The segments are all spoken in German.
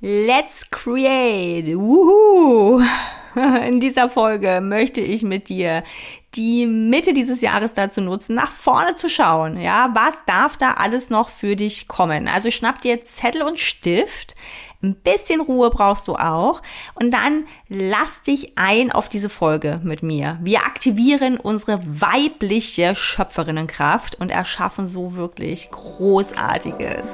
Let's create! Wuhu! In dieser Folge möchte ich mit dir die Mitte dieses Jahres dazu nutzen, nach vorne zu schauen. Ja, was darf da alles noch für dich kommen? Also schnapp dir Zettel und Stift. Ein bisschen Ruhe brauchst du auch. Und dann lass dich ein auf diese Folge mit mir. Wir aktivieren unsere weibliche Schöpferinnenkraft und erschaffen so wirklich Großartiges.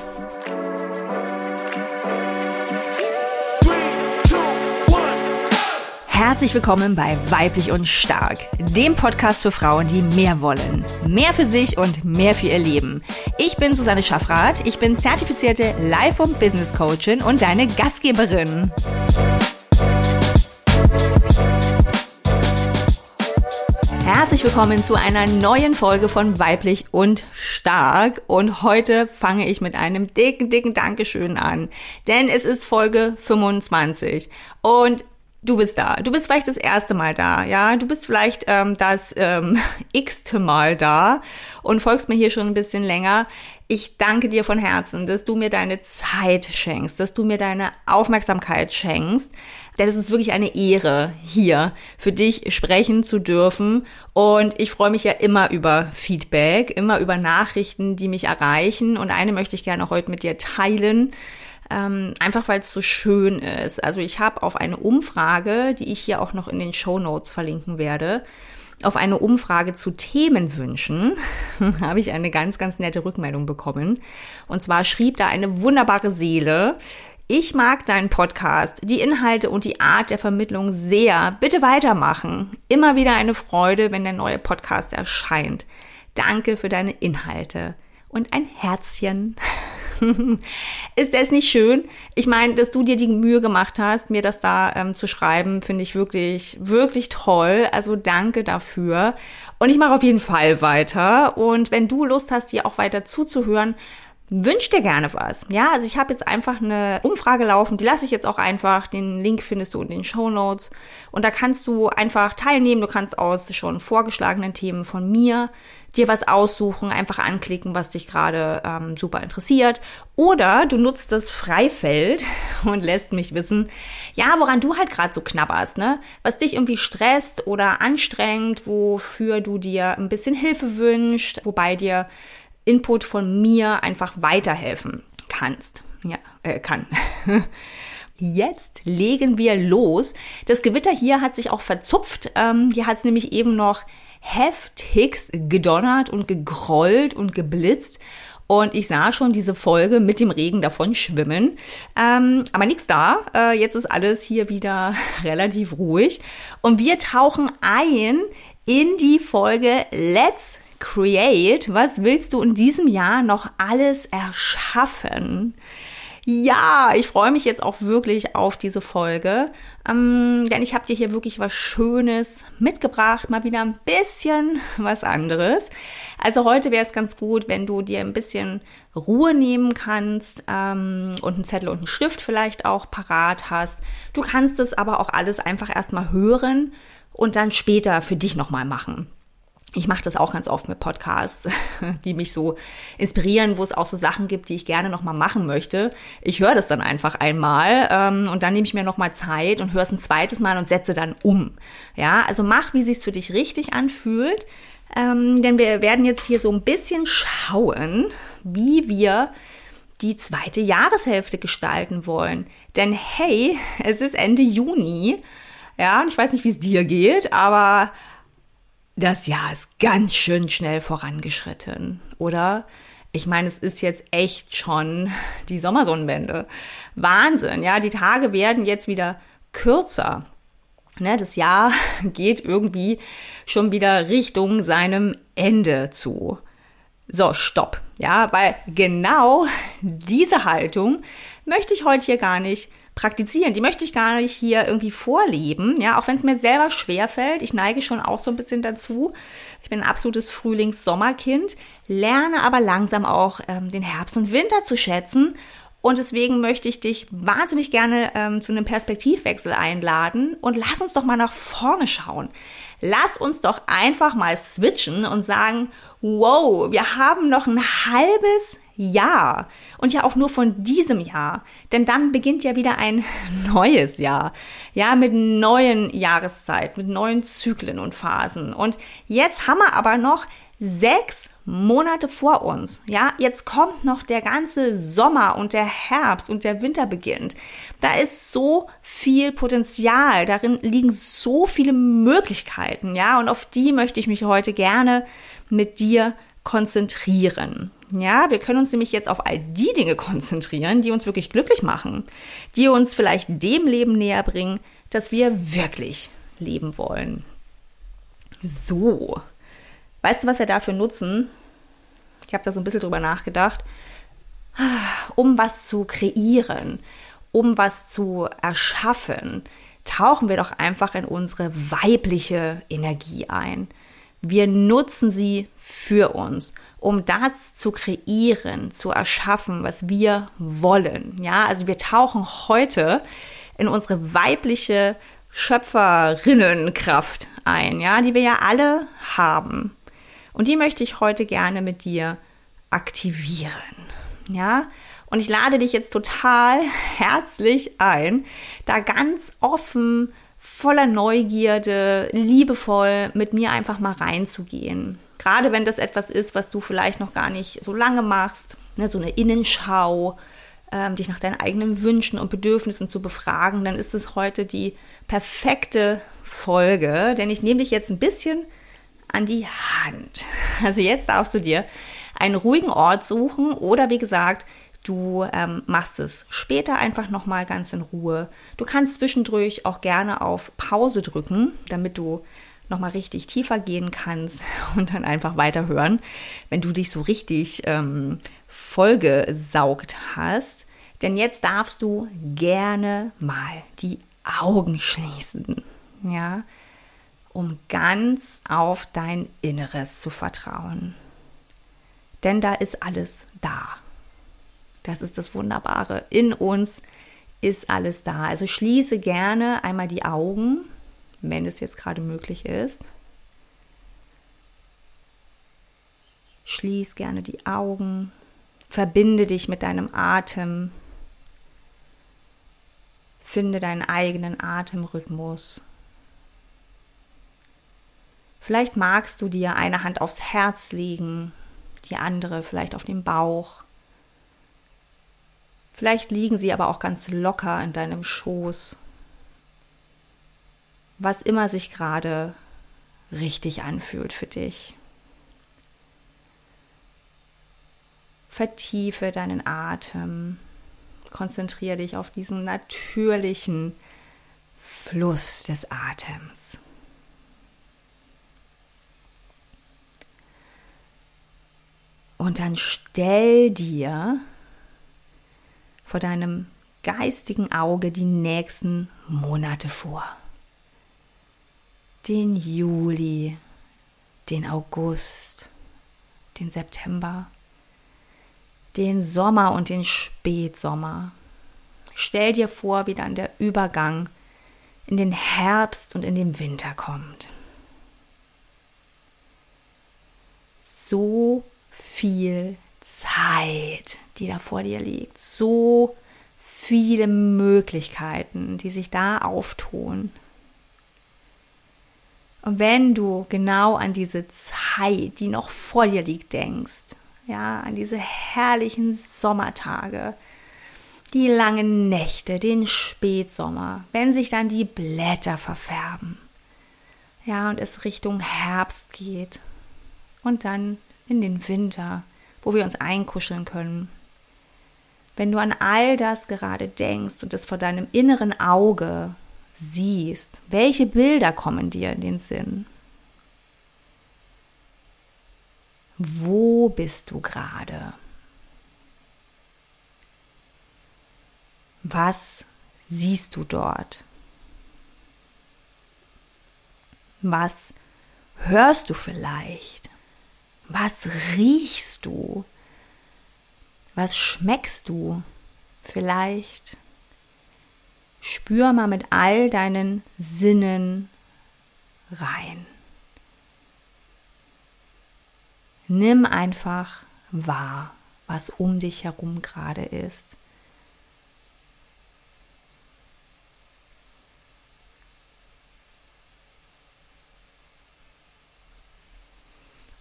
Herzlich willkommen bei Weiblich und Stark, dem Podcast für Frauen, die mehr wollen. Mehr für sich und mehr für ihr Leben. Ich bin Susanne Schaffrath, ich bin zertifizierte Life- und Business Coachin und deine Gastgeberin. Herzlich willkommen zu einer neuen Folge von Weiblich und Stark. Und heute fange ich mit einem dicken, dicken Dankeschön an. Denn es ist Folge 25. Und du bist da. Du bist vielleicht das erste Mal da, ja. Du bist vielleicht ähm, das ähm, x-te Mal da und folgst mir hier schon ein bisschen länger. Ich danke dir von Herzen, dass du mir deine Zeit schenkst, dass du mir deine Aufmerksamkeit schenkst. Denn es ist wirklich eine Ehre, hier für dich sprechen zu dürfen. Und ich freue mich ja immer über Feedback, immer über Nachrichten, die mich erreichen. Und eine möchte ich gerne heute mit dir teilen ähm, einfach weil es so schön ist. Also ich habe auf eine Umfrage, die ich hier auch noch in den Show Notes verlinken werde, auf eine Umfrage zu Themenwünschen habe ich eine ganz, ganz nette Rückmeldung bekommen. Und zwar schrieb da eine wunderbare Seele, ich mag deinen Podcast, die Inhalte und die Art der Vermittlung sehr. Bitte weitermachen. Immer wieder eine Freude, wenn der neue Podcast erscheint. Danke für deine Inhalte. Und ein Herzchen. ist das nicht schön? Ich meine, dass du dir die Mühe gemacht hast, mir das da ähm, zu schreiben, finde ich wirklich, wirklich toll. Also danke dafür. Und ich mache auf jeden Fall weiter. Und wenn du Lust hast, dir auch weiter zuzuhören, wünsch dir gerne was. Ja, also ich habe jetzt einfach eine Umfrage laufen, die lasse ich jetzt auch einfach. Den Link findest du in den Show Notes. Und da kannst du einfach teilnehmen. Du kannst aus schon vorgeschlagenen Themen von mir dir was aussuchen, einfach anklicken, was dich gerade ähm, super interessiert. Oder du nutzt das Freifeld und lässt mich wissen, ja, woran du halt gerade so knabberst, ne? Was dich irgendwie stresst oder anstrengt, wofür du dir ein bisschen Hilfe wünschst, wobei dir Input von mir einfach weiterhelfen kannst. Ja, äh, kann. Jetzt legen wir los. Das Gewitter hier hat sich auch verzupft. Ähm, hier hat es nämlich eben noch heftigst gedonnert und gegrollt und geblitzt. Und ich sah schon diese Folge mit dem Regen davon schwimmen. Ähm, aber nichts da. Äh, jetzt ist alles hier wieder relativ ruhig. Und wir tauchen ein in die Folge Let's Create. Was willst du in diesem Jahr noch alles erschaffen? Ja, ich freue mich jetzt auch wirklich auf diese Folge, ähm, denn ich habe dir hier wirklich was Schönes mitgebracht, mal wieder ein bisschen was anderes. Also heute wäre es ganz gut, wenn du dir ein bisschen Ruhe nehmen kannst ähm, und einen Zettel und einen Stift vielleicht auch parat hast. Du kannst es aber auch alles einfach erstmal hören und dann später für dich nochmal machen ich mache das auch ganz oft mit Podcasts, die mich so inspirieren, wo es auch so Sachen gibt, die ich gerne nochmal machen möchte. Ich höre das dann einfach einmal ähm, und dann nehme ich mir nochmal Zeit und höre es ein zweites Mal und setze dann um. Ja, also mach, wie sich's für dich richtig anfühlt. Ähm, denn wir werden jetzt hier so ein bisschen schauen, wie wir die zweite Jahreshälfte gestalten wollen. Denn hey, es ist Ende Juni. Ja, und ich weiß nicht, wie es dir geht, aber das Jahr ist ganz schön schnell vorangeschritten, oder? Ich meine, es ist jetzt echt schon die Sommersonnenwende. Wahnsinn, ja, die Tage werden jetzt wieder kürzer. Ne, das Jahr geht irgendwie schon wieder Richtung seinem Ende zu. So, stopp. Ja, weil genau diese Haltung möchte ich heute hier gar nicht praktizieren. Die möchte ich gar nicht hier irgendwie vorleben, ja, auch wenn es mir selber schwer fällt. Ich neige schon auch so ein bisschen dazu. Ich bin ein absolutes Frühlings-Sommerkind, lerne aber langsam auch ähm, den Herbst und Winter zu schätzen und deswegen möchte ich dich wahnsinnig gerne ähm, zu einem Perspektivwechsel einladen und lass uns doch mal nach vorne schauen. Lass uns doch einfach mal switchen und sagen, wow, wir haben noch ein halbes Jahr und ja auch nur von diesem Jahr, denn dann beginnt ja wieder ein neues Jahr, ja, mit neuen Jahreszeiten, mit neuen Zyklen und Phasen. Und jetzt haben wir aber noch sechs Monate vor uns. Ja, jetzt kommt noch der ganze Sommer und der Herbst und der Winter beginnt. Da ist so viel Potenzial, darin liegen so viele Möglichkeiten, ja, und auf die möchte ich mich heute gerne mit dir konzentrieren. Ja, wir können uns nämlich jetzt auf all die Dinge konzentrieren, die uns wirklich glücklich machen, die uns vielleicht dem Leben näher bringen, das wir wirklich leben wollen. So. Weißt du, was wir dafür nutzen? Ich habe da so ein bisschen drüber nachgedacht. Um was zu kreieren, um was zu erschaffen, tauchen wir doch einfach in unsere weibliche Energie ein. Wir nutzen sie für uns, um das zu kreieren, zu erschaffen, was wir wollen. Ja, also wir tauchen heute in unsere weibliche Schöpferinnenkraft ein, ja, die wir ja alle haben. Und die möchte ich heute gerne mit dir aktivieren. Ja, und ich lade dich jetzt total herzlich ein, da ganz offen, voller Neugierde, liebevoll mit mir einfach mal reinzugehen. Gerade wenn das etwas ist, was du vielleicht noch gar nicht so lange machst, ne, so eine Innenschau, ähm, dich nach deinen eigenen Wünschen und Bedürfnissen zu befragen, dann ist es heute die perfekte Folge, denn ich nehme dich jetzt ein bisschen an die Hand. Also jetzt darfst du dir einen ruhigen Ort suchen oder wie gesagt, du ähm, machst es später einfach nochmal ganz in Ruhe. Du kannst zwischendurch auch gerne auf Pause drücken, damit du nochmal richtig tiefer gehen kannst und dann einfach weiterhören, wenn du dich so richtig ähm, vollgesaugt hast. Denn jetzt darfst du gerne mal die Augen schließen. Ja, um ganz auf dein Inneres zu vertrauen. Denn da ist alles da. Das ist das Wunderbare. In uns ist alles da. Also schließe gerne einmal die Augen, wenn es jetzt gerade möglich ist. Schließ gerne die Augen. Verbinde dich mit deinem Atem. Finde deinen eigenen Atemrhythmus. Vielleicht magst du dir eine Hand aufs Herz legen, die andere vielleicht auf den Bauch. Vielleicht liegen sie aber auch ganz locker in deinem Schoß. Was immer sich gerade richtig anfühlt für dich. Vertiefe deinen Atem. Konzentriere dich auf diesen natürlichen Fluss des Atems. Und dann stell dir vor deinem geistigen Auge die nächsten Monate vor. Den Juli, den August, den September, den Sommer und den Spätsommer. Stell dir vor, wie dann der Übergang in den Herbst und in den Winter kommt. So viel Zeit, die da vor dir liegt. So viele Möglichkeiten, die sich da auftun. Und wenn du genau an diese Zeit, die noch vor dir liegt, denkst, ja, an diese herrlichen Sommertage, die langen Nächte, den Spätsommer, wenn sich dann die Blätter verfärben, ja, und es Richtung Herbst geht und dann in den Winter, wo wir uns einkuscheln können. Wenn du an all das gerade denkst und es vor deinem inneren Auge siehst, welche Bilder kommen dir in den Sinn? Wo bist du gerade? Was siehst du dort? Was hörst du vielleicht? Was riechst du? Was schmeckst du? Vielleicht spür mal mit all deinen Sinnen rein. Nimm einfach wahr, was um dich herum gerade ist.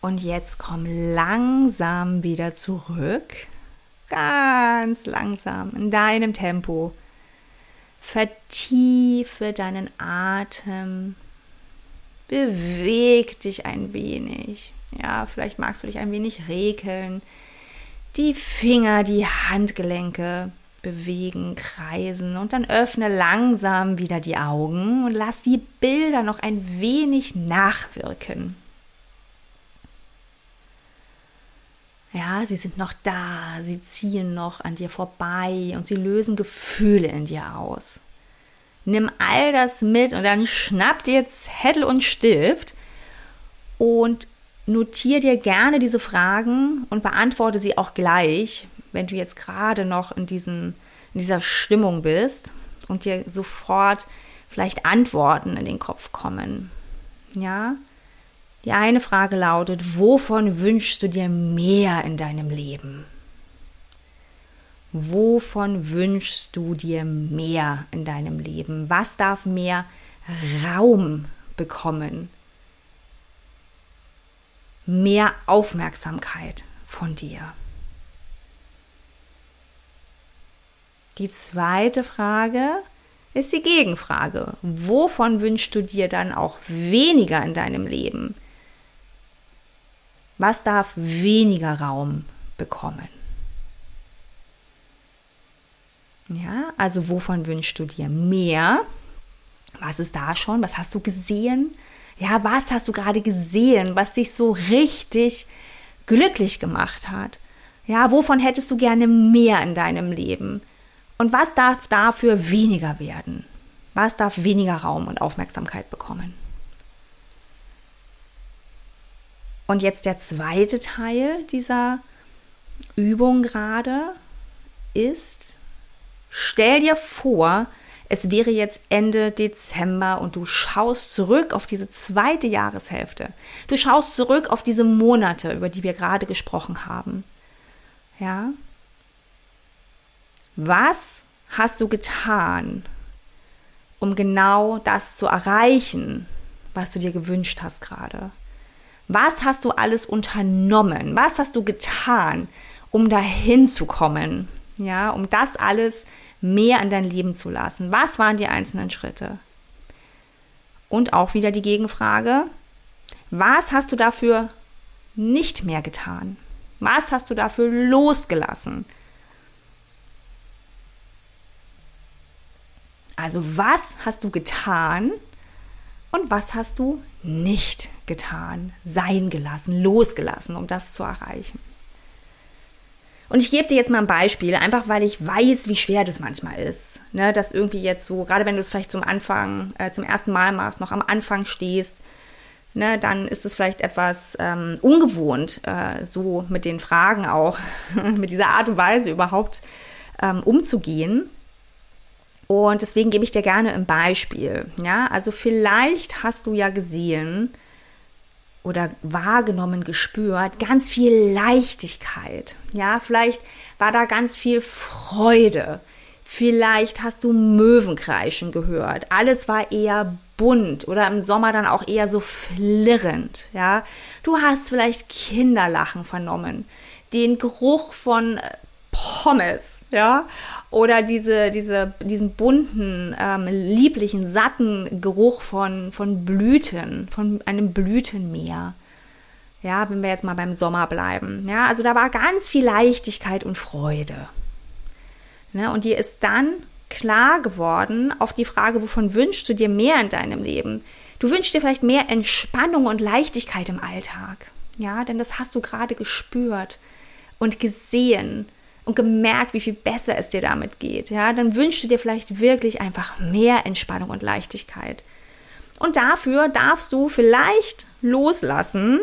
Und jetzt komm langsam wieder zurück. Ganz langsam in deinem Tempo. Vertiefe deinen Atem. Beweg dich ein wenig. Ja, vielleicht magst du dich ein wenig regeln. Die Finger, die Handgelenke bewegen, kreisen und dann öffne langsam wieder die Augen und lass die Bilder noch ein wenig nachwirken. Ja, sie sind noch da, sie ziehen noch an dir vorbei und sie lösen Gefühle in dir aus. Nimm all das mit und dann schnapp dir Zettel und Stift und notier dir gerne diese Fragen und beantworte sie auch gleich, wenn du jetzt gerade noch in, diesen, in dieser Stimmung bist und dir sofort vielleicht Antworten in den Kopf kommen. Ja, die eine Frage lautet, wovon wünschst du dir mehr in deinem Leben? Wovon wünschst du dir mehr in deinem Leben? Was darf mehr Raum bekommen? Mehr Aufmerksamkeit von dir. Die zweite Frage ist die Gegenfrage. Wovon wünschst du dir dann auch weniger in deinem Leben? Was darf weniger Raum bekommen? Ja, also wovon wünschst du dir mehr? Was ist da schon? Was hast du gesehen? Ja, was hast du gerade gesehen, was dich so richtig glücklich gemacht hat? Ja, wovon hättest du gerne mehr in deinem Leben? Und was darf dafür weniger werden? Was darf weniger Raum und Aufmerksamkeit bekommen? Und jetzt der zweite Teil dieser Übung gerade ist, stell dir vor, es wäre jetzt Ende Dezember und du schaust zurück auf diese zweite Jahreshälfte. Du schaust zurück auf diese Monate, über die wir gerade gesprochen haben. Ja? Was hast du getan, um genau das zu erreichen, was du dir gewünscht hast gerade? Was hast du alles unternommen? Was hast du getan, um dahin zu kommen? Ja, um das alles mehr in dein Leben zu lassen. Was waren die einzelnen Schritte? Und auch wieder die Gegenfrage, was hast du dafür nicht mehr getan? Was hast du dafür losgelassen? Also was hast du getan, und was hast du nicht getan, sein gelassen, losgelassen, um das zu erreichen. Und ich gebe dir jetzt mal ein Beispiel, einfach weil ich weiß, wie schwer das manchmal ist. Ne, dass irgendwie jetzt so, gerade wenn du es vielleicht zum Anfang, äh, zum ersten Mal machst, noch am Anfang stehst, ne, dann ist es vielleicht etwas ähm, ungewohnt, äh, so mit den Fragen auch, mit dieser Art und Weise überhaupt ähm, umzugehen. Und deswegen gebe ich dir gerne ein Beispiel. Ja, also vielleicht hast du ja gesehen oder wahrgenommen, gespürt, ganz viel Leichtigkeit. Ja, vielleicht war da ganz viel Freude. Vielleicht hast du Möwenkreischen gehört. Alles war eher bunt oder im Sommer dann auch eher so flirrend. Ja, du hast vielleicht Kinderlachen vernommen, den Geruch von Pommes, ja, oder diese, diese, diesen bunten, ähm, lieblichen, satten Geruch von, von Blüten, von einem Blütenmeer. Ja, wenn wir jetzt mal beim Sommer bleiben. Ja, also da war ganz viel Leichtigkeit und Freude. Ne, und dir ist dann klar geworden auf die Frage, wovon wünschst du dir mehr in deinem Leben? Du wünschst dir vielleicht mehr Entspannung und Leichtigkeit im Alltag. Ja, denn das hast du gerade gespürt und gesehen und gemerkt, wie viel besser es dir damit geht, ja, dann wünschst du dir vielleicht wirklich einfach mehr Entspannung und Leichtigkeit. Und dafür darfst du vielleicht loslassen,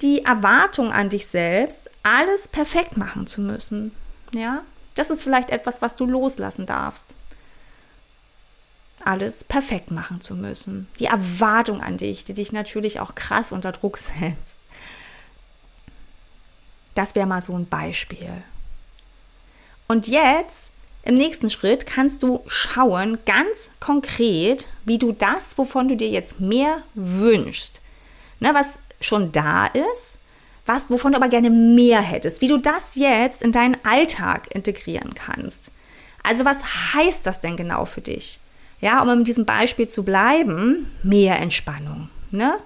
die Erwartung an dich selbst, alles perfekt machen zu müssen. Ja, das ist vielleicht etwas, was du loslassen darfst. Alles perfekt machen zu müssen. Die Erwartung an dich, die dich natürlich auch krass unter Druck setzt. Das wäre mal so ein Beispiel. Und jetzt, im nächsten Schritt, kannst du schauen, ganz konkret, wie du das, wovon du dir jetzt mehr wünschst, ne, was schon da ist, was, wovon du aber gerne mehr hättest, wie du das jetzt in deinen Alltag integrieren kannst. Also was heißt das denn genau für dich? Ja, um in diesem Beispiel zu bleiben, mehr Entspannung. Ne?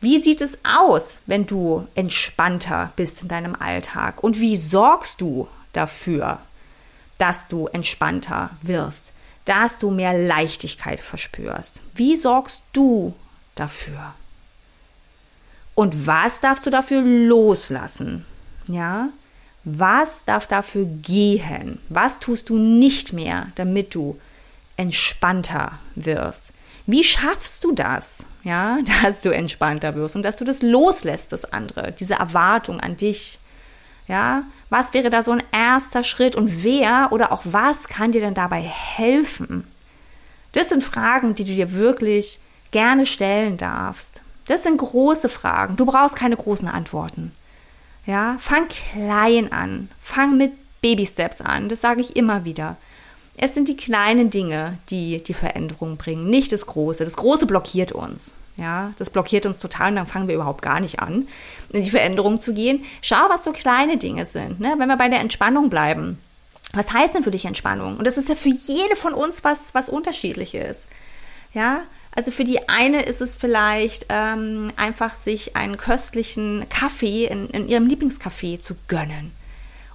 Wie sieht es aus, wenn du entspannter bist in deinem Alltag? Und wie sorgst du dafür, dass du entspannter wirst, dass du mehr Leichtigkeit verspürst? Wie sorgst du dafür? Und was darfst du dafür loslassen? Ja? Was darf dafür gehen? Was tust du nicht mehr, damit du entspannter wirst? Wie schaffst du das, ja, dass du entspannter wirst und dass du das loslässt, das andere, diese Erwartung an dich? Ja, was wäre da so ein erster Schritt und wer oder auch was kann dir denn dabei helfen? Das sind Fragen, die du dir wirklich gerne stellen darfst. Das sind große Fragen. Du brauchst keine großen Antworten. Ja, fang klein an. Fang mit Baby Steps an. Das sage ich immer wieder. Es sind die kleinen Dinge, die die Veränderung bringen, nicht das Große. Das Große blockiert uns. Ja, das blockiert uns total und dann fangen wir überhaupt gar nicht an, in die Veränderung zu gehen. Schau, was so kleine Dinge sind. Ne? Wenn wir bei der Entspannung bleiben. Was heißt denn für dich Entspannung? Und das ist ja für jede von uns was, was unterschiedliches. Ja, also für die eine ist es vielleicht ähm, einfach sich einen köstlichen Kaffee in, in ihrem Lieblingscafé zu gönnen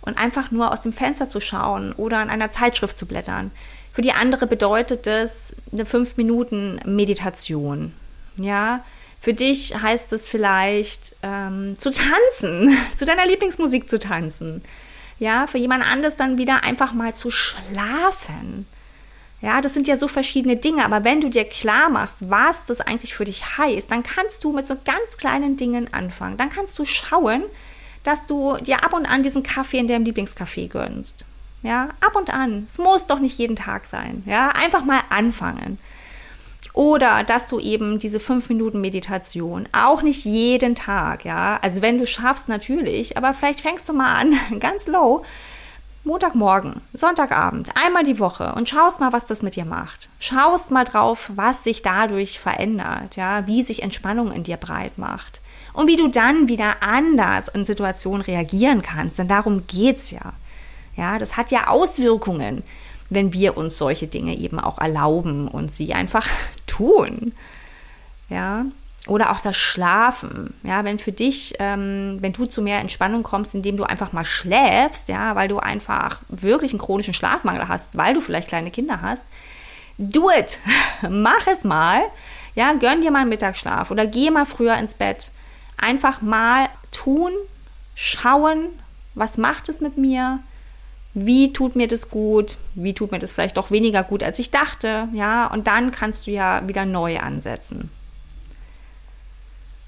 und einfach nur aus dem Fenster zu schauen oder an einer Zeitschrift zu blättern. Für die andere bedeutet das eine fünf Minuten Meditation. Ja, für dich heißt es vielleicht ähm, zu tanzen, zu deiner Lieblingsmusik zu tanzen. Ja, für jemand anderes dann wieder einfach mal zu schlafen. Ja, das sind ja so verschiedene Dinge, aber wenn du dir klar machst, was das eigentlich für dich heißt, dann kannst du mit so ganz kleinen Dingen anfangen. Dann kannst du schauen, dass du dir ab und an diesen Kaffee in deinem Lieblingscafé gönnst. Ja, ab und an. Es muss doch nicht jeden Tag sein. Ja, einfach mal anfangen. Oder dass du eben diese fünf Minuten Meditation auch nicht jeden Tag, ja. Also wenn du schaffst, natürlich, aber vielleicht fängst du mal an, ganz low, Montagmorgen, Sonntagabend, einmal die Woche und schaust mal, was das mit dir macht. Schaust mal drauf, was sich dadurch verändert, ja, wie sich Entspannung in dir breit macht und wie du dann wieder anders in Situationen reagieren kannst, denn darum geht's ja. Ja, das hat ja Auswirkungen, wenn wir uns solche Dinge eben auch erlauben und sie einfach tun. Ja, oder auch das Schlafen. Ja, wenn für dich, ähm, wenn du zu mehr Entspannung kommst, indem du einfach mal schläfst, ja, weil du einfach wirklich einen chronischen Schlafmangel hast, weil du vielleicht kleine Kinder hast, do it. Mach es mal. Ja, gönn dir mal einen Mittagsschlaf oder geh mal früher ins Bett einfach mal tun, schauen, was macht es mit mir? Wie tut mir das gut? Wie tut mir das vielleicht doch weniger gut, als ich dachte? Ja, und dann kannst du ja wieder neu ansetzen.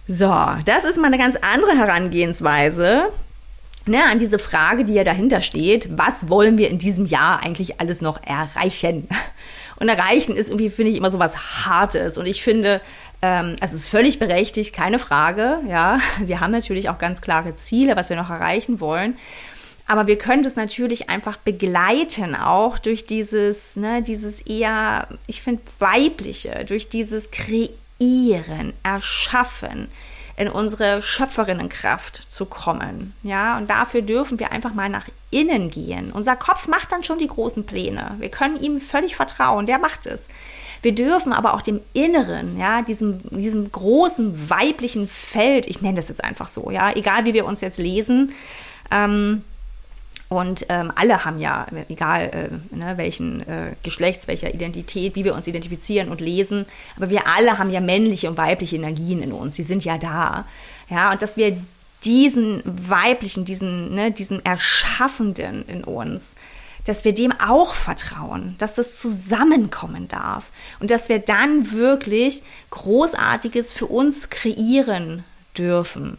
So, das ist mal eine ganz andere Herangehensweise ne, an diese Frage, die ja dahinter steht. Was wollen wir in diesem Jahr eigentlich alles noch erreichen? Und erreichen ist irgendwie, finde ich, immer so was Hartes. Und ich finde, ähm, es ist völlig berechtigt, keine Frage. Ja, wir haben natürlich auch ganz klare Ziele, was wir noch erreichen wollen. Aber wir können das natürlich einfach begleiten, auch durch dieses, ne, dieses eher, ich finde, weibliche, durch dieses Kreieren, Erschaffen, in unsere Schöpferinnenkraft zu kommen. Ja, und dafür dürfen wir einfach mal nach innen gehen. Unser Kopf macht dann schon die großen Pläne. Wir können ihm völlig vertrauen. Der macht es. Wir dürfen aber auch dem Inneren, ja, diesem, diesem großen weiblichen Feld, ich nenne das jetzt einfach so, ja, egal wie wir uns jetzt lesen, ähm, und ähm, alle haben ja, egal äh, ne, welchen äh, Geschlechts, welcher Identität, wie wir uns identifizieren und lesen, aber wir alle haben ja männliche und weibliche Energien in uns. Die sind ja da. Ja, und dass wir diesen weiblichen, diesen, ne, diesen Erschaffenden in uns, dass wir dem auch vertrauen, dass das zusammenkommen darf und dass wir dann wirklich Großartiges für uns kreieren dürfen.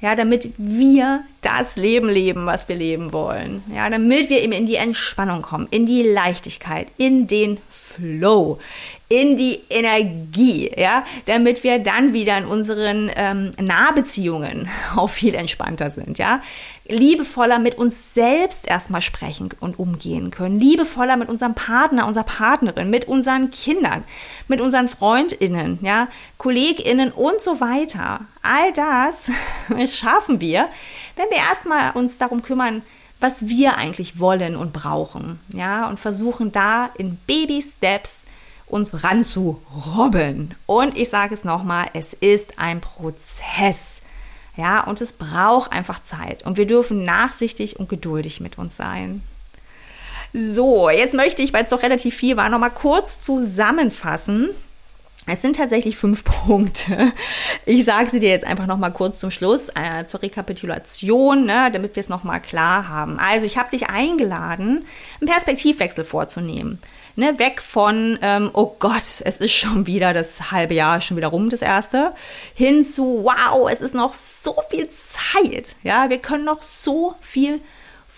Ja, damit wir das Leben leben, was wir leben wollen. Ja, damit wir eben in die Entspannung kommen, in die Leichtigkeit, in den Flow, in die Energie, ja, damit wir dann wieder in unseren ähm, Nahbeziehungen auch viel entspannter sind, ja, liebevoller mit uns selbst erstmal sprechen und umgehen können, liebevoller mit unserem Partner, unserer Partnerin, mit unseren Kindern, mit unseren Freundinnen, ja, Kolleginnen und so weiter. All das schaffen wir, wenn wir erstmal uns darum kümmern, was wir eigentlich wollen und brauchen, ja, und versuchen da in Baby Steps uns ranzurobben. Und ich sage es nochmal, es ist ein Prozess. Ja, und es braucht einfach Zeit. Und wir dürfen nachsichtig und geduldig mit uns sein. So, jetzt möchte ich, weil es doch relativ viel war, nochmal kurz zusammenfassen, es sind tatsächlich fünf Punkte. Ich sage sie dir jetzt einfach noch mal kurz zum Schluss äh, zur Rekapitulation, ne, damit wir es noch mal klar haben. Also ich habe dich eingeladen, einen Perspektivwechsel vorzunehmen. Ne, weg von, ähm, oh Gott, es ist schon wieder das halbe Jahr schon wieder rum, das erste, hin zu, wow, es ist noch so viel Zeit. Ja, wir können noch so viel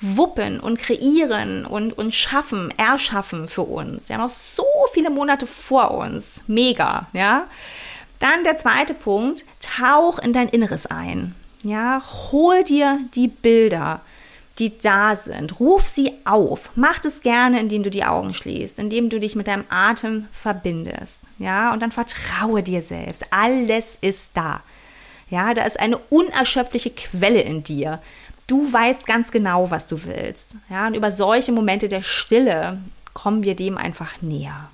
wuppen und kreieren und, und schaffen, erschaffen für uns. Ja, noch so viele Monate vor uns. Mega, ja. Dann der zweite Punkt, tauch in dein Inneres ein. Ja, hol dir die Bilder, die da sind. Ruf sie auf. Mach es gerne, indem du die Augen schließt, indem du dich mit deinem Atem verbindest. Ja, und dann vertraue dir selbst. Alles ist da. Ja, da ist eine unerschöpfliche Quelle in dir. Du weißt ganz genau, was du willst. Ja, und über solche Momente der Stille kommen wir dem einfach näher.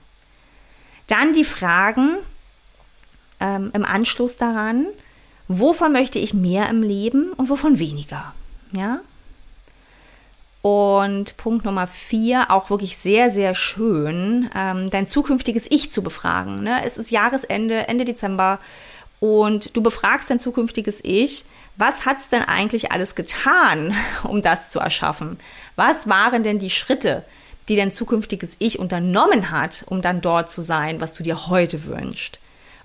Dann die Fragen ähm, im Anschluss daran, wovon möchte ich mehr im Leben und wovon weniger? Ja. Und Punkt Nummer vier, auch wirklich sehr, sehr schön, ähm, dein zukünftiges Ich zu befragen. Ne? Es ist Jahresende, Ende Dezember und du befragst dein zukünftiges Ich, was hat's denn eigentlich alles getan, um das zu erschaffen? Was waren denn die Schritte, die dein zukünftiges Ich unternommen hat, um dann dort zu sein, was du dir heute wünschst?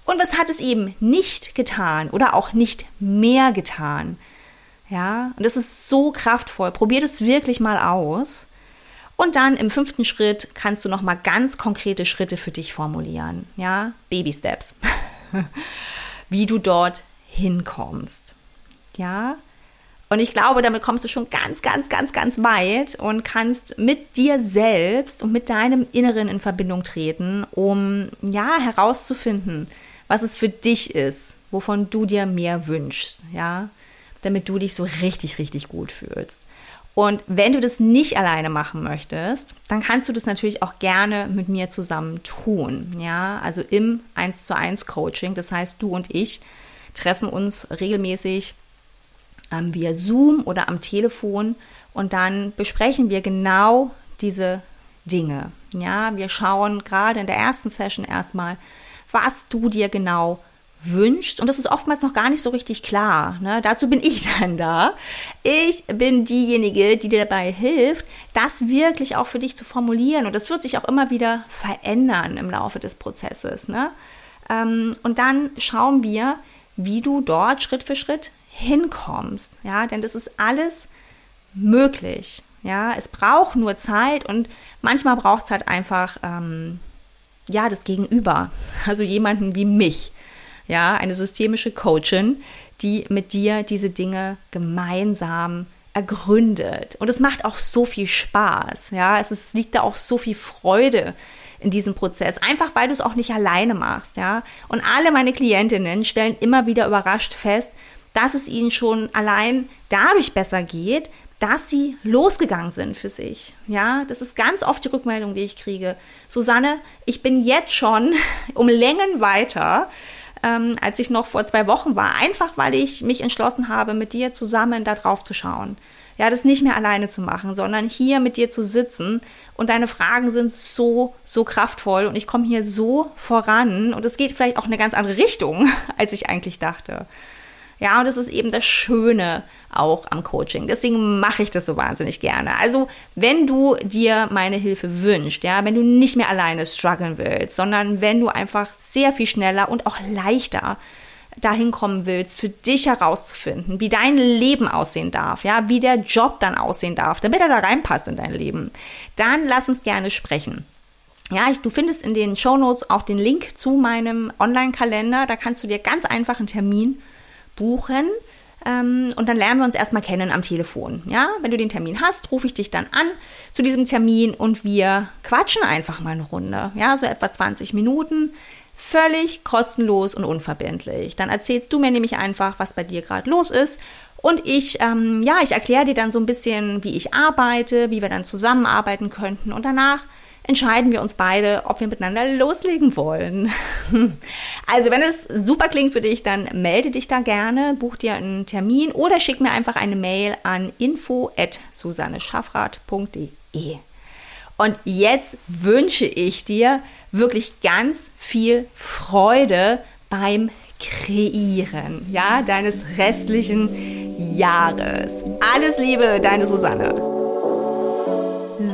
Und was hat es eben nicht getan oder auch nicht mehr getan? Ja, und das ist so kraftvoll. Probier das wirklich mal aus. Und dann im fünften Schritt kannst du noch mal ganz konkrete Schritte für dich formulieren. Ja, Baby Steps. Wie du dort hinkommst. Ja. Und ich glaube, damit kommst du schon ganz, ganz, ganz, ganz weit und kannst mit dir selbst und mit deinem Inneren in Verbindung treten, um ja herauszufinden, was es für dich ist, wovon du dir mehr wünschst, ja, damit du dich so richtig, richtig gut fühlst. Und wenn du das nicht alleine machen möchtest, dann kannst du das natürlich auch gerne mit mir zusammen tun, ja, also im 1 zu 1 Coaching. Das heißt, du und ich treffen uns regelmäßig ähm, via Zoom oder am Telefon und dann besprechen wir genau diese Dinge. Ja, wir schauen gerade in der ersten Session erstmal, was du dir genau wünscht. Und das ist oftmals noch gar nicht so richtig klar. Ne? Dazu bin ich dann da. Ich bin diejenige, die dir dabei hilft, das wirklich auch für dich zu formulieren. Und das wird sich auch immer wieder verändern im Laufe des Prozesses. Ne? Ähm, und dann schauen wir, wie du dort Schritt für Schritt hinkommst. Ja, denn das ist alles möglich. Ja, es braucht nur Zeit und manchmal braucht es halt einfach, ähm, ja, das Gegenüber. Also jemanden wie mich. Ja, eine systemische Coachin, die mit dir diese Dinge gemeinsam ergründet. Und es macht auch so viel Spaß. Ja, es ist, liegt da auch so viel Freude in diesem Prozess. Einfach weil du es auch nicht alleine machst. Ja, und alle meine Klientinnen stellen immer wieder überrascht fest, dass es ihnen schon allein dadurch besser geht, dass sie losgegangen sind für sich. Ja, das ist ganz oft die Rückmeldung, die ich kriege. Susanne, ich bin jetzt schon um Längen weiter, ähm, als ich noch vor zwei Wochen war. Einfach weil ich mich entschlossen habe, mit dir zusammen da drauf zu schauen. Ja, das nicht mehr alleine zu machen, sondern hier mit dir zu sitzen und deine Fragen sind so, so kraftvoll und ich komme hier so voran und es geht vielleicht auch eine ganz andere Richtung, als ich eigentlich dachte. Ja, und das ist eben das Schöne auch am Coaching. Deswegen mache ich das so wahnsinnig gerne. Also, wenn du dir meine Hilfe wünschst, ja, wenn du nicht mehr alleine strugglen willst, sondern wenn du einfach sehr viel schneller und auch leichter dahin kommen willst, für dich herauszufinden, wie dein Leben aussehen darf, ja, wie der Job dann aussehen darf, damit er da reinpasst in dein Leben, dann lass uns gerne sprechen. Ja, ich, du findest in den Show Notes auch den Link zu meinem Online-Kalender. Da kannst du dir ganz einfach einen Termin buchen. Ähm, und dann lernen wir uns erstmal kennen am Telefon. Ja, wenn du den Termin hast, rufe ich dich dann an zu diesem Termin und wir quatschen einfach mal eine Runde. Ja, so etwa 20 Minuten. Völlig kostenlos und unverbindlich. Dann erzählst du mir nämlich einfach, was bei dir gerade los ist. Und ich, ähm, ja, ich erkläre dir dann so ein bisschen, wie ich arbeite, wie wir dann zusammenarbeiten könnten. Und danach entscheiden wir uns beide, ob wir miteinander loslegen wollen. Also wenn es super klingt für dich, dann melde dich da gerne, buch dir einen Termin oder schick mir einfach eine Mail an info@susanneschaffrath.de. Und jetzt wünsche ich dir wirklich ganz viel Freude beim Kreieren, ja, deines restlichen Jahres. Alles Liebe, deine Susanne.